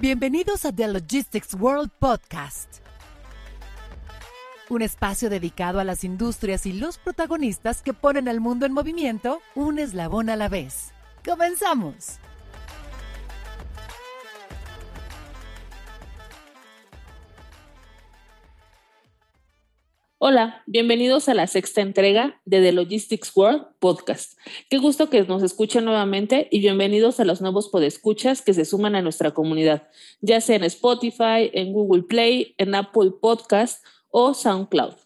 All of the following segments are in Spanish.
Bienvenidos a The Logistics World Podcast, un espacio dedicado a las industrias y los protagonistas que ponen al mundo en movimiento un eslabón a la vez. ¡Comenzamos! Hola, bienvenidos a la sexta entrega de The Logistics World Podcast. Qué gusto que nos escuchen nuevamente y bienvenidos a los nuevos podescuchas que se suman a nuestra comunidad, ya sea en Spotify, en Google Play, en Apple Podcast o SoundCloud.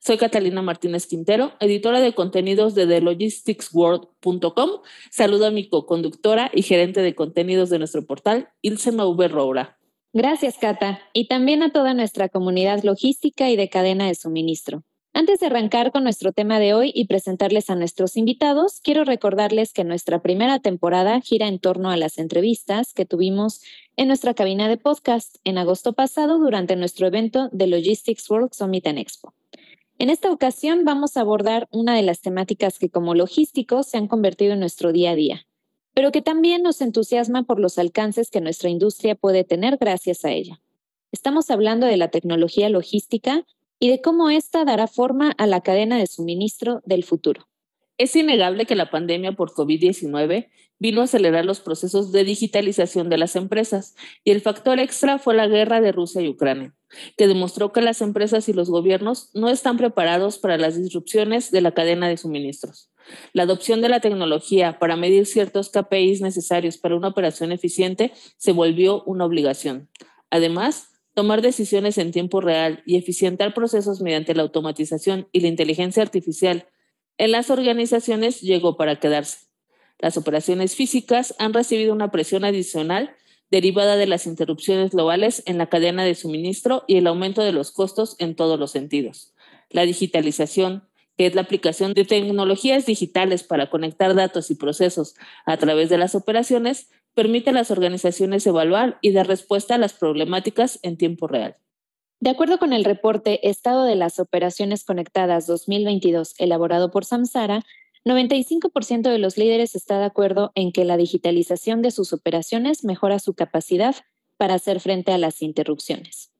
Soy Catalina Martínez Quintero, editora de contenidos de TheLogisticsWorld.com. Saludo a mi co-conductora y gerente de contenidos de nuestro portal, Ilse Mauber Roura. Gracias, Cata, y también a toda nuestra comunidad logística y de cadena de suministro. Antes de arrancar con nuestro tema de hoy y presentarles a nuestros invitados, quiero recordarles que nuestra primera temporada gira en torno a las entrevistas que tuvimos en nuestra cabina de podcast en agosto pasado durante nuestro evento de Logistics World Summit Expo. En esta ocasión vamos a abordar una de las temáticas que como logísticos se han convertido en nuestro día a día, pero que también nos entusiasma por los alcances que nuestra industria puede tener gracias a ella. Estamos hablando de la tecnología logística y de cómo ésta dará forma a la cadena de suministro del futuro. Es innegable que la pandemia por COVID-19 vino a acelerar los procesos de digitalización de las empresas y el factor extra fue la guerra de Rusia y Ucrania, que demostró que las empresas y los gobiernos no están preparados para las disrupciones de la cadena de suministros. La adopción de la tecnología para medir ciertos KPIs necesarios para una operación eficiente se volvió una obligación. Además, tomar decisiones en tiempo real y eficientar procesos mediante la automatización y la inteligencia artificial en las organizaciones llegó para quedarse. Las operaciones físicas han recibido una presión adicional derivada de las interrupciones globales en la cadena de suministro y el aumento de los costos en todos los sentidos. La digitalización, que es la aplicación de tecnologías digitales para conectar datos y procesos a través de las operaciones, permite a las organizaciones evaluar y dar respuesta a las problemáticas en tiempo real. De acuerdo con el reporte Estado de las Operaciones Conectadas 2022 elaborado por Samsara, 95% de los líderes está de acuerdo en que la digitalización de sus operaciones mejora su capacidad para hacer frente a las interrupciones.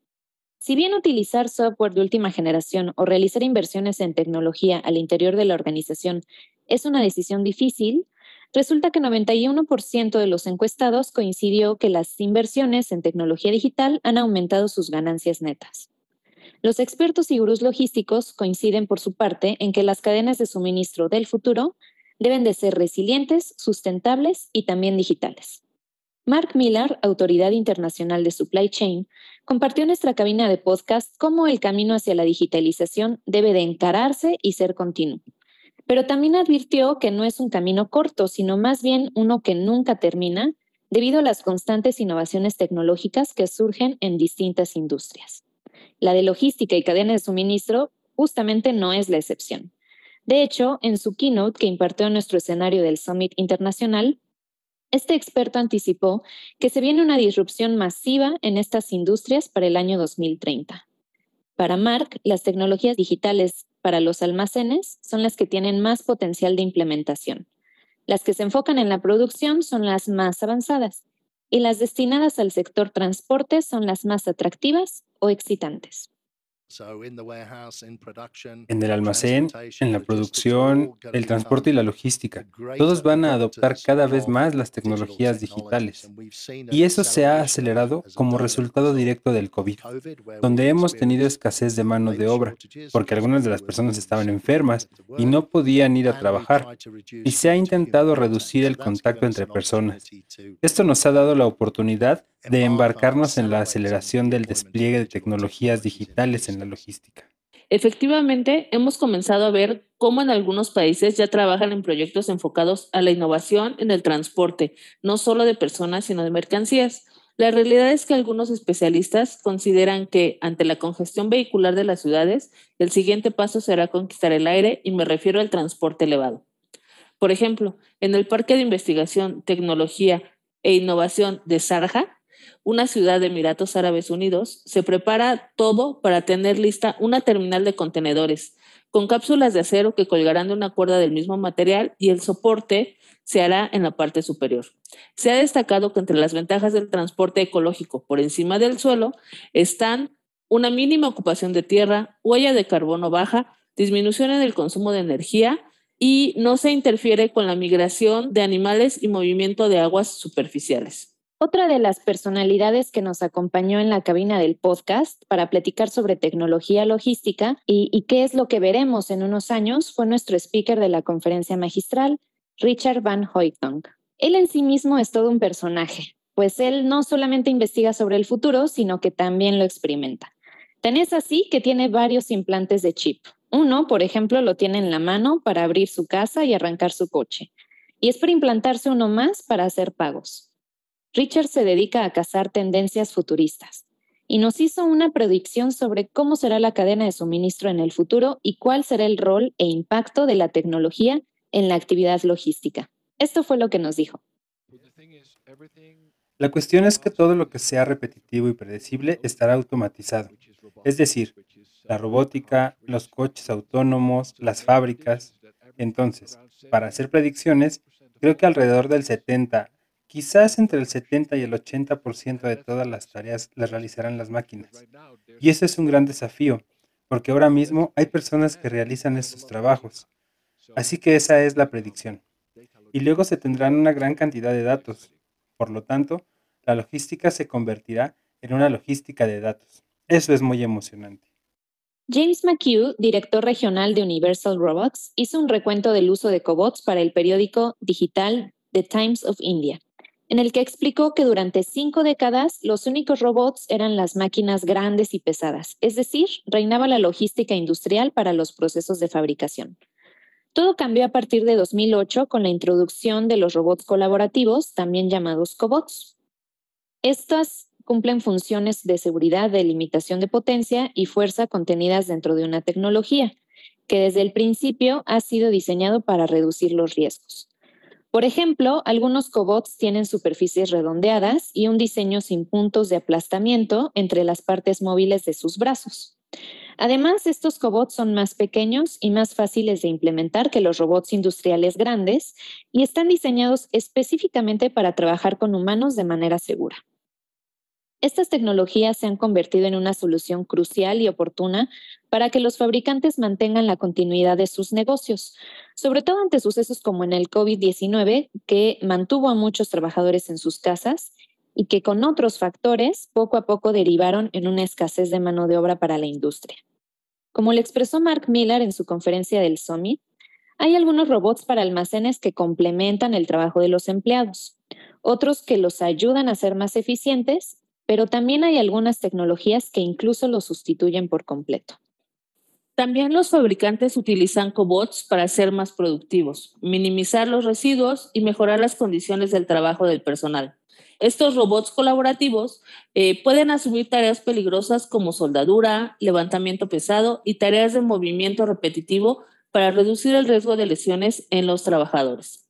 Si bien utilizar software de última generación o realizar inversiones en tecnología al interior de la organización es una decisión difícil, Resulta que 91% de los encuestados coincidió que las inversiones en tecnología digital han aumentado sus ganancias netas. Los expertos y gurús logísticos coinciden por su parte en que las cadenas de suministro del futuro deben de ser resilientes, sustentables y también digitales. Mark Miller, autoridad internacional de supply chain, compartió en nuestra cabina de podcast cómo el camino hacia la digitalización debe de encararse y ser continuo pero también advirtió que no es un camino corto, sino más bien uno que nunca termina debido a las constantes innovaciones tecnológicas que surgen en distintas industrias. La de logística y cadena de suministro justamente no es la excepción. De hecho, en su keynote que impartió en nuestro escenario del Summit Internacional, este experto anticipó que se viene una disrupción masiva en estas industrias para el año 2030. Para Mark, las tecnologías digitales para los almacenes son las que tienen más potencial de implementación. Las que se enfocan en la producción son las más avanzadas y las destinadas al sector transporte son las más atractivas o excitantes. En el almacén, en la producción, el transporte y la logística, todos van a adoptar cada vez más las tecnologías digitales. Y eso se ha acelerado como resultado directo del COVID, donde hemos tenido escasez de mano de obra, porque algunas de las personas estaban enfermas y no podían ir a trabajar. Y se ha intentado reducir el contacto entre personas. Esto nos ha dado la oportunidad de embarcarnos en la aceleración del despliegue de tecnologías digitales en la logística. Efectivamente, hemos comenzado a ver cómo en algunos países ya trabajan en proyectos enfocados a la innovación en el transporte, no solo de personas, sino de mercancías. La realidad es que algunos especialistas consideran que ante la congestión vehicular de las ciudades, el siguiente paso será conquistar el aire y me refiero al transporte elevado. Por ejemplo, en el Parque de Investigación, Tecnología e Innovación de Sarja, una ciudad de Emiratos Árabes Unidos, se prepara todo para tener lista una terminal de contenedores con cápsulas de acero que colgarán de una cuerda del mismo material y el soporte se hará en la parte superior. Se ha destacado que entre las ventajas del transporte ecológico por encima del suelo están una mínima ocupación de tierra, huella de carbono baja, disminución en el consumo de energía y no se interfiere con la migración de animales y movimiento de aguas superficiales. Otra de las personalidades que nos acompañó en la cabina del podcast para platicar sobre tecnología logística y, qué es lo que veremos en unos años fue nuestro speaker de la conferencia magistral, Richard Van Hoytong. Él en sí mismo es todo un personaje, pues él no solamente investiga sobre el futuro, sino que también lo experimenta. Tan es así que tiene varios implantes de chip. Uno, por ejemplo, lo tiene en la mano para abrir su casa y arrancar su coche. Y es para implantarse uno más para hacer pagos. Richard se dedica a cazar tendencias futuristas y nos hizo una predicción sobre cómo será la cadena de suministro en el futuro y cuál será el rol e impacto de la tecnología en la actividad logística. Esto fue lo que nos dijo. La cuestión es que todo lo que sea repetitivo y predecible estará automatizado. Es decir, la robótica, los coches autónomos, las fábricas. Entonces, para hacer predicciones, creo que alrededor del 70 Quizás entre el 70 y el 80% de todas las tareas las realizarán las máquinas. Y ese es un gran desafío, porque ahora mismo hay personas que realizan estos trabajos. Así que esa es la predicción. Y luego se tendrán una gran cantidad de datos. Por lo tanto, la logística se convertirá en una logística de datos. Eso es muy emocionante. James McHugh, director regional de Universal Robots, hizo un recuento del uso de cobots para el periódico digital The Times of India en el que explicó que durante cinco décadas los únicos robots eran las máquinas grandes y pesadas, es decir, reinaba la logística industrial para los procesos de fabricación. Todo cambió a partir de 2008 con la introducción de los robots colaborativos, también llamados cobots. Estas cumplen funciones de seguridad, de limitación de potencia y fuerza contenidas dentro de una tecnología, que desde el principio ha sido diseñado para reducir los riesgos. Por ejemplo, algunos cobots tienen superficies redondeadas y un diseño sin puntos de aplastamiento entre las partes móviles de sus brazos. Además, estos cobots son más pequeños y más fáciles de implementar que los robots industriales grandes y están diseñados específicamente para trabajar con humanos de manera segura. Estas tecnologías se han convertido en una solución crucial y oportuna para que los fabricantes mantengan la continuidad de sus negocios, sobre todo ante sucesos como en el COVID-19, que mantuvo a muchos trabajadores en sus casas y que con otros factores poco a poco derivaron en una escasez de mano de obra para la industria. Como le expresó Mark Miller en su conferencia del Summit, hay algunos robots para almacenes que complementan el trabajo de los empleados, otros que los ayudan a ser más eficientes pero también hay algunas tecnologías que incluso lo sustituyen por completo. También los fabricantes utilizan cobots para ser más productivos, minimizar los residuos y mejorar las condiciones del trabajo del personal. Estos robots colaborativos eh, pueden asumir tareas peligrosas como soldadura, levantamiento pesado y tareas de movimiento repetitivo para reducir el riesgo de lesiones en los trabajadores.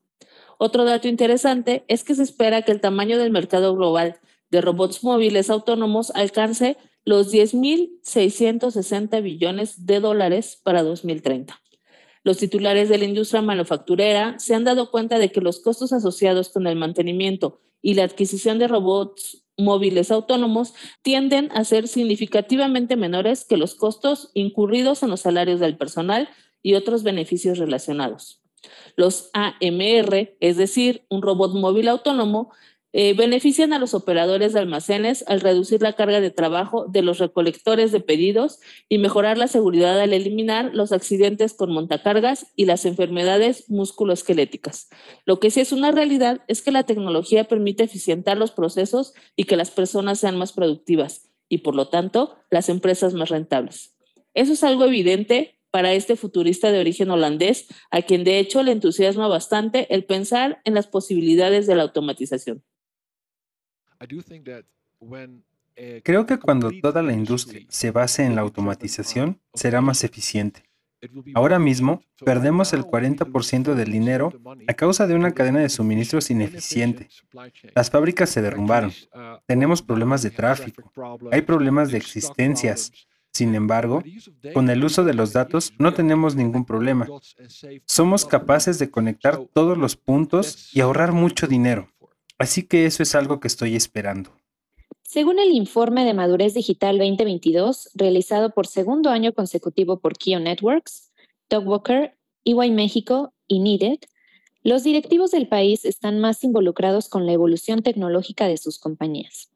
Otro dato interesante es que se espera que el tamaño del mercado global de robots móviles autónomos alcance los 10.660 billones de dólares para 2030. Los titulares de la industria manufacturera se han dado cuenta de que los costos asociados con el mantenimiento y la adquisición de robots móviles autónomos tienden a ser significativamente menores que los costos incurridos en los salarios del personal y otros beneficios relacionados. Los AMR, es decir, un robot móvil autónomo, eh, benefician a los operadores de almacenes al reducir la carga de trabajo de los recolectores de pedidos y mejorar la seguridad al eliminar los accidentes con montacargas y las enfermedades musculoesqueléticas. Lo que sí es una realidad es que la tecnología permite eficientar los procesos y que las personas sean más productivas y, por lo tanto, las empresas más rentables. Eso es algo evidente para este futurista de origen holandés, a quien de hecho le entusiasma bastante el pensar en las posibilidades de la automatización. Creo que cuando toda la industria se base en la automatización, será más eficiente. Ahora mismo, perdemos el 40% del dinero a causa de una cadena de suministros ineficiente. Las fábricas se derrumbaron. Uh, Tenemos problemas de tráfico. Hay problemas de existencias. Sin embargo, con el uso de los datos no tenemos ningún problema. Somos capaces de conectar todos los puntos y ahorrar mucho dinero. Así que eso es algo que estoy esperando. Según el informe de Madurez Digital 2022, realizado por segundo año consecutivo por Kio Networks, Doug Walker, EY México y Needed, los directivos del país están más involucrados con la evolución tecnológica de sus compañías.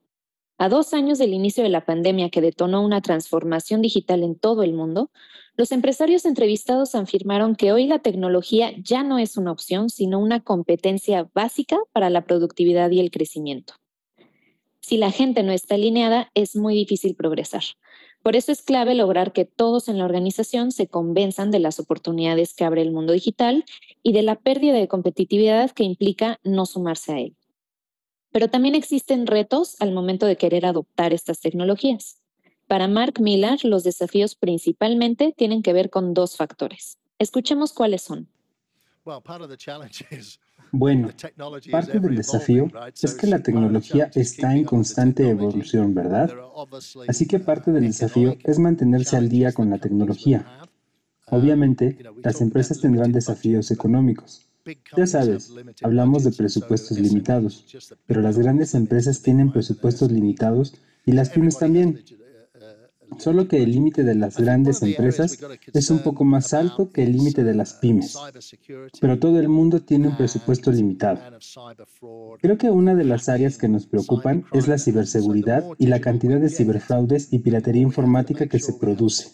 A dos años del inicio de la pandemia que detonó una transformación digital en todo el mundo, los empresarios entrevistados afirmaron que hoy la tecnología ya no es una opción, sino una competencia básica para la productividad y el crecimiento. Si la gente no está alineada, es muy difícil progresar. Por eso es clave lograr que todos en la organización se convenzan de las oportunidades que abre el mundo digital y de la pérdida de competitividad que implica no sumarse a él. Pero también existen retos al momento de querer adoptar estas tecnologías. Para Mark Miller, los desafíos principalmente tienen que ver con dos factores. Escuchemos cuáles son. Bueno, parte del desafío es que la tecnología está en constante evolución, ¿verdad? Así que parte del desafío es mantenerse al día con la tecnología. Obviamente, las empresas tendrán desafíos económicos. Ya sabes, hablamos de presupuestos limitados, pero las grandes empresas tienen presupuestos limitados y las pymes también. Solo que el límite de las grandes empresas es un poco más alto que el límite de las pymes. Pero todo el mundo tiene un presupuesto limitado. Creo que una de las áreas que nos preocupan es la ciberseguridad y la cantidad de ciberfraudes y piratería informática que se produce.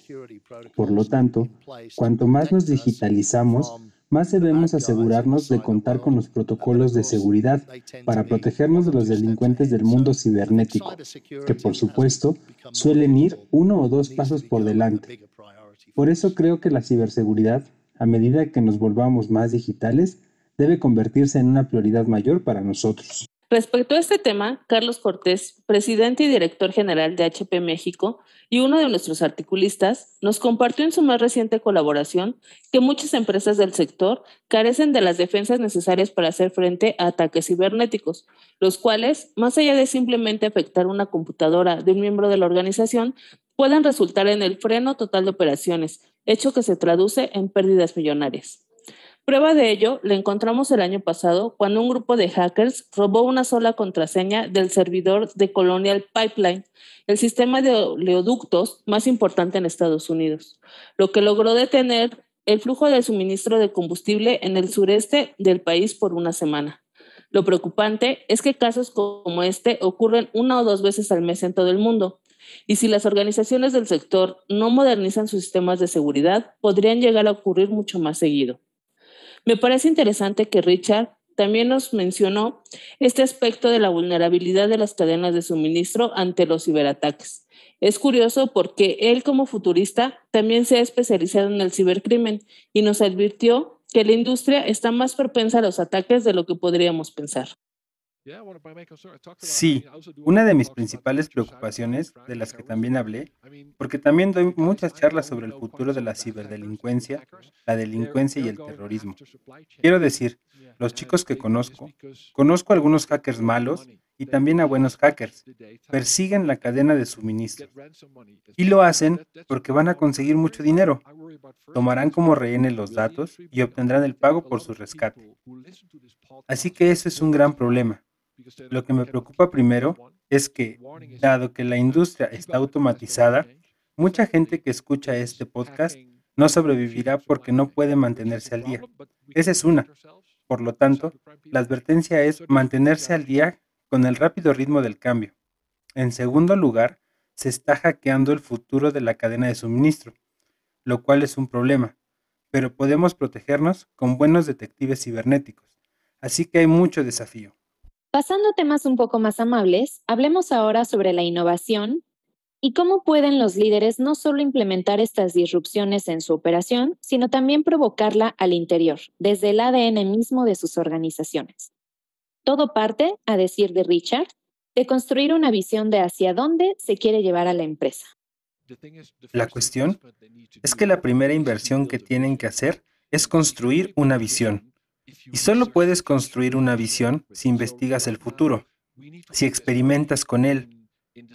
Por lo tanto, cuanto más nos digitalizamos, más debemos asegurarnos de contar con los protocolos de seguridad para protegernos de los delincuentes del mundo cibernético, que por supuesto suelen ir uno o dos pasos por delante. Por eso creo que la ciberseguridad, a medida que nos volvamos más digitales, debe convertirse en una prioridad mayor para nosotros. Respecto a este tema, Carlos Cortés, presidente y director general de HP México y uno de nuestros articulistas, nos compartió en su más reciente colaboración que muchas empresas del sector carecen de las defensas necesarias para hacer frente a ataques cibernéticos, los cuales, más allá de simplemente afectar una computadora de un miembro de la organización, pueden resultar en el freno total de operaciones, hecho que se traduce en pérdidas millonarias. Prueba de ello la encontramos el año pasado cuando un grupo de hackers robó una sola contraseña del servidor de Colonial Pipeline, el sistema de oleoductos más importante en Estados Unidos, lo que logró detener el flujo de suministro de combustible en el sureste del país por una semana. Lo preocupante es que casos como este ocurren una o dos veces al mes en todo el mundo, y si las organizaciones del sector no modernizan sus sistemas de seguridad, podrían llegar a ocurrir mucho más seguido. Me parece interesante que Richard también nos mencionó este aspecto de la vulnerabilidad de las cadenas de suministro ante los ciberataques. Es curioso porque él como futurista también se ha especializado en el cibercrimen y nos advirtió que la industria está más propensa a los ataques de lo que podríamos pensar. Sí, una de mis principales preocupaciones, de las que también hablé, porque también doy muchas charlas sobre el futuro de la ciberdelincuencia, la delincuencia y el terrorismo. Quiero decir, los chicos que conozco, conozco a algunos hackers malos y también a buenos hackers, persiguen la cadena de suministro. Y lo hacen porque van a conseguir mucho dinero. Tomarán como rehenes los datos y obtendrán el pago por su rescate. Así que eso es un gran problema lo que me preocupa primero es que, dado que la industria está automatizada, mucha gente que escucha este podcast no sobrevivirá porque no puede mantenerse al día. Esa es una. Por lo tanto, la advertencia es mantenerse al día con el rápido ritmo del cambio. En segundo lugar, se está hackeando el futuro de la cadena de suministro, lo cual es un problema, pero podemos protegernos con buenos detectives cibernéticos. Así que hay mucho desafío. Pasando a temas un poco más amables, hablemos ahora sobre la innovación y cómo pueden los líderes no solo implementar estas disrupciones en su operación, sino también provocarla al interior, desde el ADN mismo de sus organizaciones. Todo parte, a decir de Richard, de construir una visión de hacia dónde se quiere llevar a la empresa. La cuestión es que la primera inversión que tienen que hacer es construir una visión. Y solo puedes construir una visión si investigas el futuro, si experimentas con él,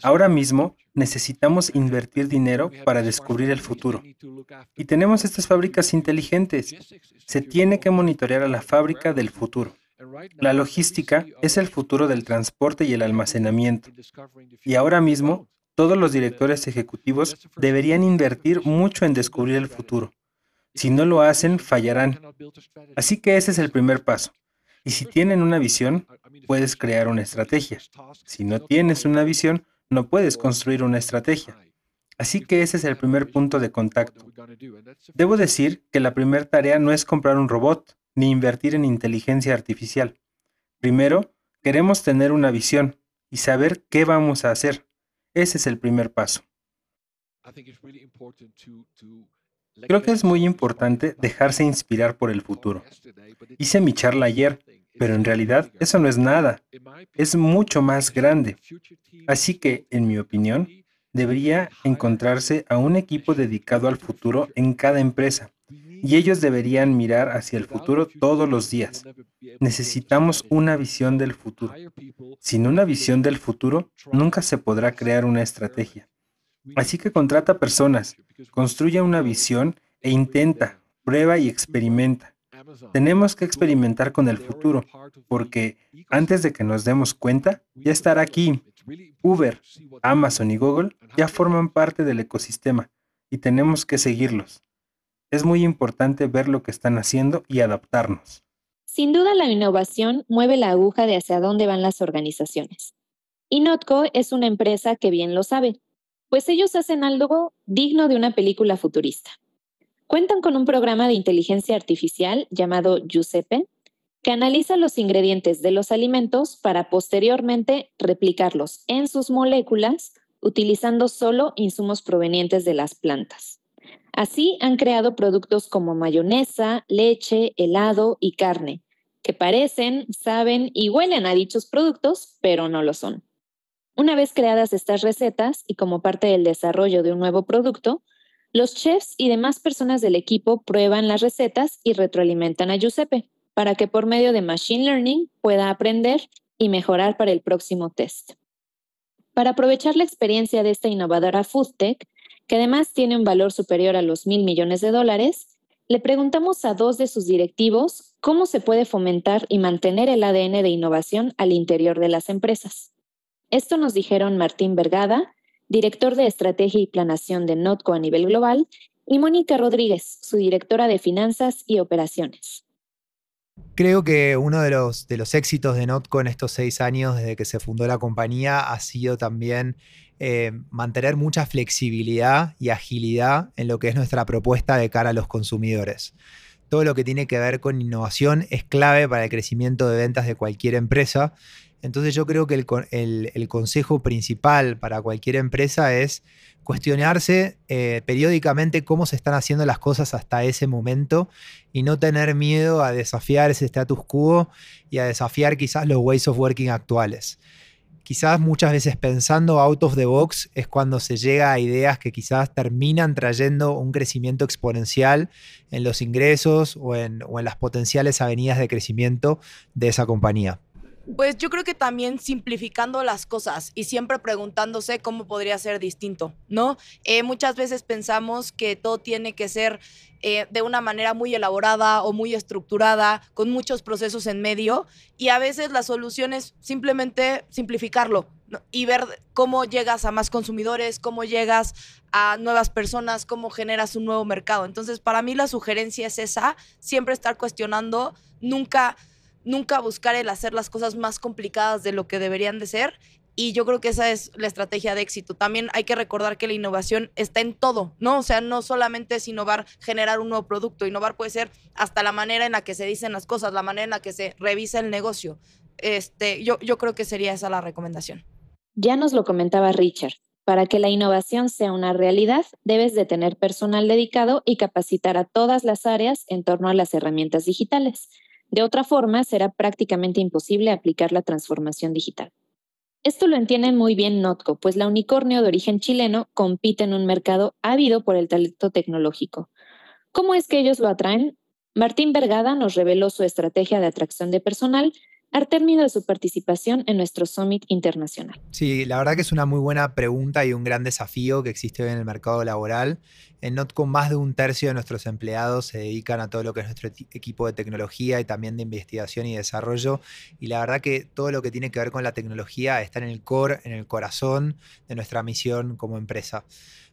Ahora mismo necesitamos invertir dinero para descubrir el futuro. Y tenemos estas fábricas inteligentes. Se tiene que monitorear a la fábrica del futuro. La logística es el futuro del transporte y el almacenamiento. Y ahora mismo, todos los directores ejecutivos deberían invertir mucho en descubrir el futuro. Si no lo hacen, fallarán. Así que ese es el primer paso. Y si tienen una visión, puedes crear una estrategia. Si no tienes una visión, no puedes construir una estrategia. Así que ese es el primer punto de contacto. Debo decir que la primera tarea no es comprar un robot ni invertir en inteligencia artificial. Primero, queremos tener una visión y saber qué vamos a hacer. Ese es el primer paso. Creo que es muy importante dejarse inspirar por el futuro. Hice mi charla ayer, pero en realidad eso no es nada. Es mucho más grande. Así que, en mi opinión, debería encontrarse a un equipo dedicado al futuro en cada empresa. Y ellos deberían mirar hacia el futuro todos los días. Necesitamos una visión del futuro. Sin una visión del futuro, nunca se podrá crear una estrategia. Así que contrata personas, construye una visión e intenta, prueba y experimenta. Tenemos que experimentar con el futuro, porque antes de que nos demos cuenta, ya estará aquí. Uber, Amazon y Google ya forman parte del ecosistema y tenemos que seguirlos. Es muy importante ver lo que están haciendo y adaptarnos. Sin duda la innovación mueve la aguja de hacia dónde van las organizaciones. Y Notco es una empresa que bien lo sabe pues ellos hacen algo digno de una película futurista. Cuentan con un programa de inteligencia artificial llamado Giuseppe, que analiza los ingredientes de los alimentos para posteriormente replicarlos en sus moléculas utilizando solo insumos provenientes de las plantas. Así han creado productos como mayonesa, leche, helado y carne, que parecen, saben y huelen a dichos productos, pero no lo son. Una vez creadas estas recetas y como parte del desarrollo de un nuevo producto, los chefs y demás personas del equipo prueban las recetas y retroalimentan a Giuseppe para que por medio de Machine Learning pueda aprender y mejorar para el próximo test. Para aprovechar la experiencia de esta innovadora FoodTech, que además tiene un valor superior a los mil millones de dólares, le preguntamos a dos de sus directivos cómo se puede fomentar y mantener el ADN de innovación al interior de las empresas. Esto nos dijeron Martín Vergada, director de Estrategia y Planación de Notco a nivel global, y Mónica Rodríguez, su directora de Finanzas y Operaciones. Creo que uno de los, de los éxitos de Notco en estos seis años desde que se fundó la compañía ha sido también eh, mantener mucha flexibilidad y agilidad en lo que es nuestra propuesta de cara a los consumidores. Todo lo que tiene que ver con innovación es clave para el crecimiento de ventas de cualquier empresa entonces yo creo que el, consejo principal para cualquier empresa es cuestionarse eh, periódicamente cómo se están haciendo las cosas hasta ese momento y no tener miedo a desafiar ese status quo y a desafiar quizás los ways of working actuales. Quizás muchas veces pensando out of the box es cuando se llega a ideas que quizás terminan trayendo un crecimiento exponencial en los ingresos o en las potenciales avenidas de crecimiento de esa compañía. Pues yo creo que también simplificando las cosas y siempre preguntándose cómo podría ser distinto, ¿no? Eh, muchas veces pensamos que todo tiene que ser eh, de una manera muy elaborada o muy estructurada, con muchos procesos en medio, y a veces la solución es simplemente simplificarlo y ver cómo llegas a más consumidores, cómo llegas a nuevas personas, cómo generas un nuevo mercado. Entonces, para mí la sugerencia es esa, siempre estar cuestionando, nunca nunca buscar el hacer las cosas más complicadas de lo que deberían de ser. Y yo creo que esa es la estrategia de éxito. También hay que recordar que la innovación está en todo, ¿no? O sea, no solamente es innovar, generar un nuevo producto. Innovar puede ser hasta la manera en la que se dicen las cosas, la manera en la que se revisa el negocio. Este, yo, yo creo que sería esa la recomendación. Ya nos lo comentaba Richard. Para que la innovación sea una realidad, debes de tener personal dedicado y capacitar a todas las áreas en torno a las herramientas digitales. De otra forma, será prácticamente imposible aplicar la transformación digital. Esto lo entiende muy bien Notco, pues la unicornio de origen chileno compite en un mercado ávido por el talento tecnológico. ¿Cómo es que ellos lo atraen? Martín Vergada nos reveló su estrategia de atracción de personal al término de su participación en nuestro Summit Internacional? Sí, la verdad que es una muy buena pregunta y un gran desafío que existe hoy en el mercado laboral. En Notcom más de un tercio de nuestros empleados se dedican a todo lo que es nuestro equipo de tecnología y también de investigación y desarrollo. Y la verdad que todo lo que tiene que ver con la tecnología está en el core, en el corazón de nuestra misión como empresa.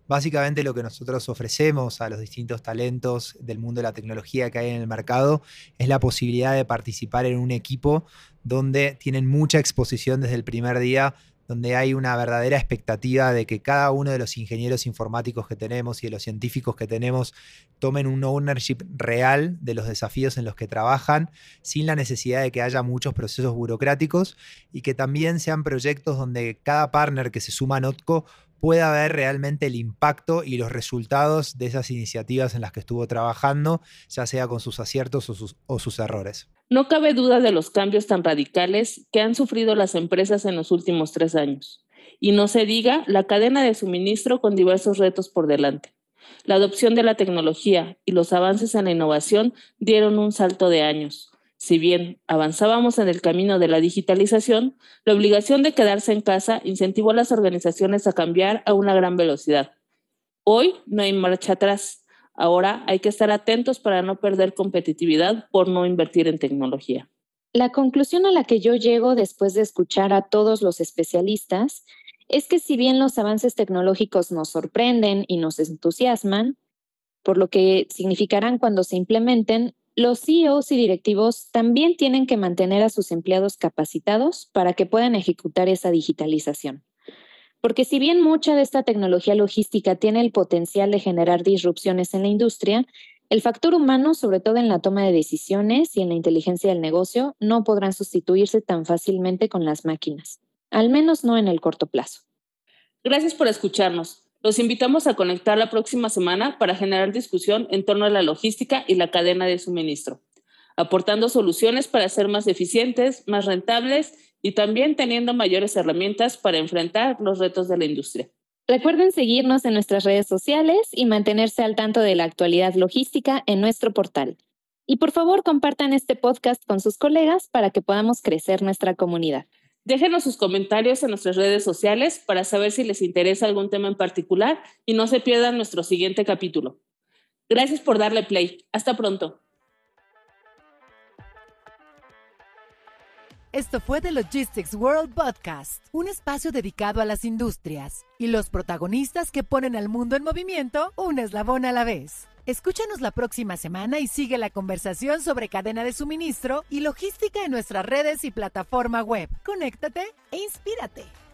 Básicamente lo que nosotros ofrecemos a los distintos talentos del mundo de la tecnología que hay en el mercado es la posibilidad de participar en un equipo donde tienen mucha exposición desde el primer día, donde hay una verdadera expectativa de que cada uno de los ingenieros informáticos que tenemos y de los científicos que tenemos tomen un ownership real de los desafíos en los que trabajan, sin la necesidad de que haya muchos procesos burocráticos y que también sean proyectos donde cada partner que se suma a Notco pueda ver realmente el impacto y los resultados de esas iniciativas en las que estuvo trabajando, ya sea con sus aciertos o sus, errores. No cabe duda de los cambios tan radicales que han sufrido las empresas en los últimos tres años. Y no se diga la cadena de suministro con diversos retos por delante. La adopción de la tecnología y los avances en la innovación dieron un salto de años, si bien avanzábamos en el camino de la digitalización, la obligación de quedarse en casa incentivó a las organizaciones a cambiar a una gran velocidad. Hoy no hay marcha atrás. Ahora hay que estar atentos para no perder competitividad por no invertir en tecnología. La conclusión a la que yo llego después de escuchar a todos los especialistas es que si bien los avances tecnológicos nos sorprenden y nos entusiasman, por lo que significarán cuando se implementen, los CEOs y directivos también tienen que mantener a sus empleados capacitados para que puedan ejecutar esa digitalización. Porque si bien mucha de esta tecnología logística tiene el potencial de generar disrupciones en la industria, el factor humano, sobre todo en la toma de decisiones y en la inteligencia del negocio, no podrán sustituirse tan fácilmente con las máquinas, al menos no en el corto plazo. Gracias por escucharnos. Los invitamos a conectar la próxima semana para generar discusión en torno a la logística y la cadena de suministro, aportando soluciones para ser más eficientes, más rentables y también teniendo mayores herramientas para enfrentar los retos de la industria. Recuerden seguirnos en nuestras redes sociales y mantenerse al tanto de la actualidad logística en nuestro portal. Y por favor compartan este podcast con sus colegas para que podamos crecer nuestra comunidad. Déjenos sus comentarios en nuestras redes sociales para saber si les interesa algún tema en particular y no se pierdan nuestro siguiente capítulo. Gracias por darle play. Hasta pronto. Esto fue The Logistics World Podcast, un espacio dedicado a las industrias y los protagonistas que ponen al mundo en movimiento un eslabón a la vez. Escúchanos la próxima semana y sigue la conversación sobre cadena de suministro y logística en nuestras redes y plataforma web. Conéctate e inspírate.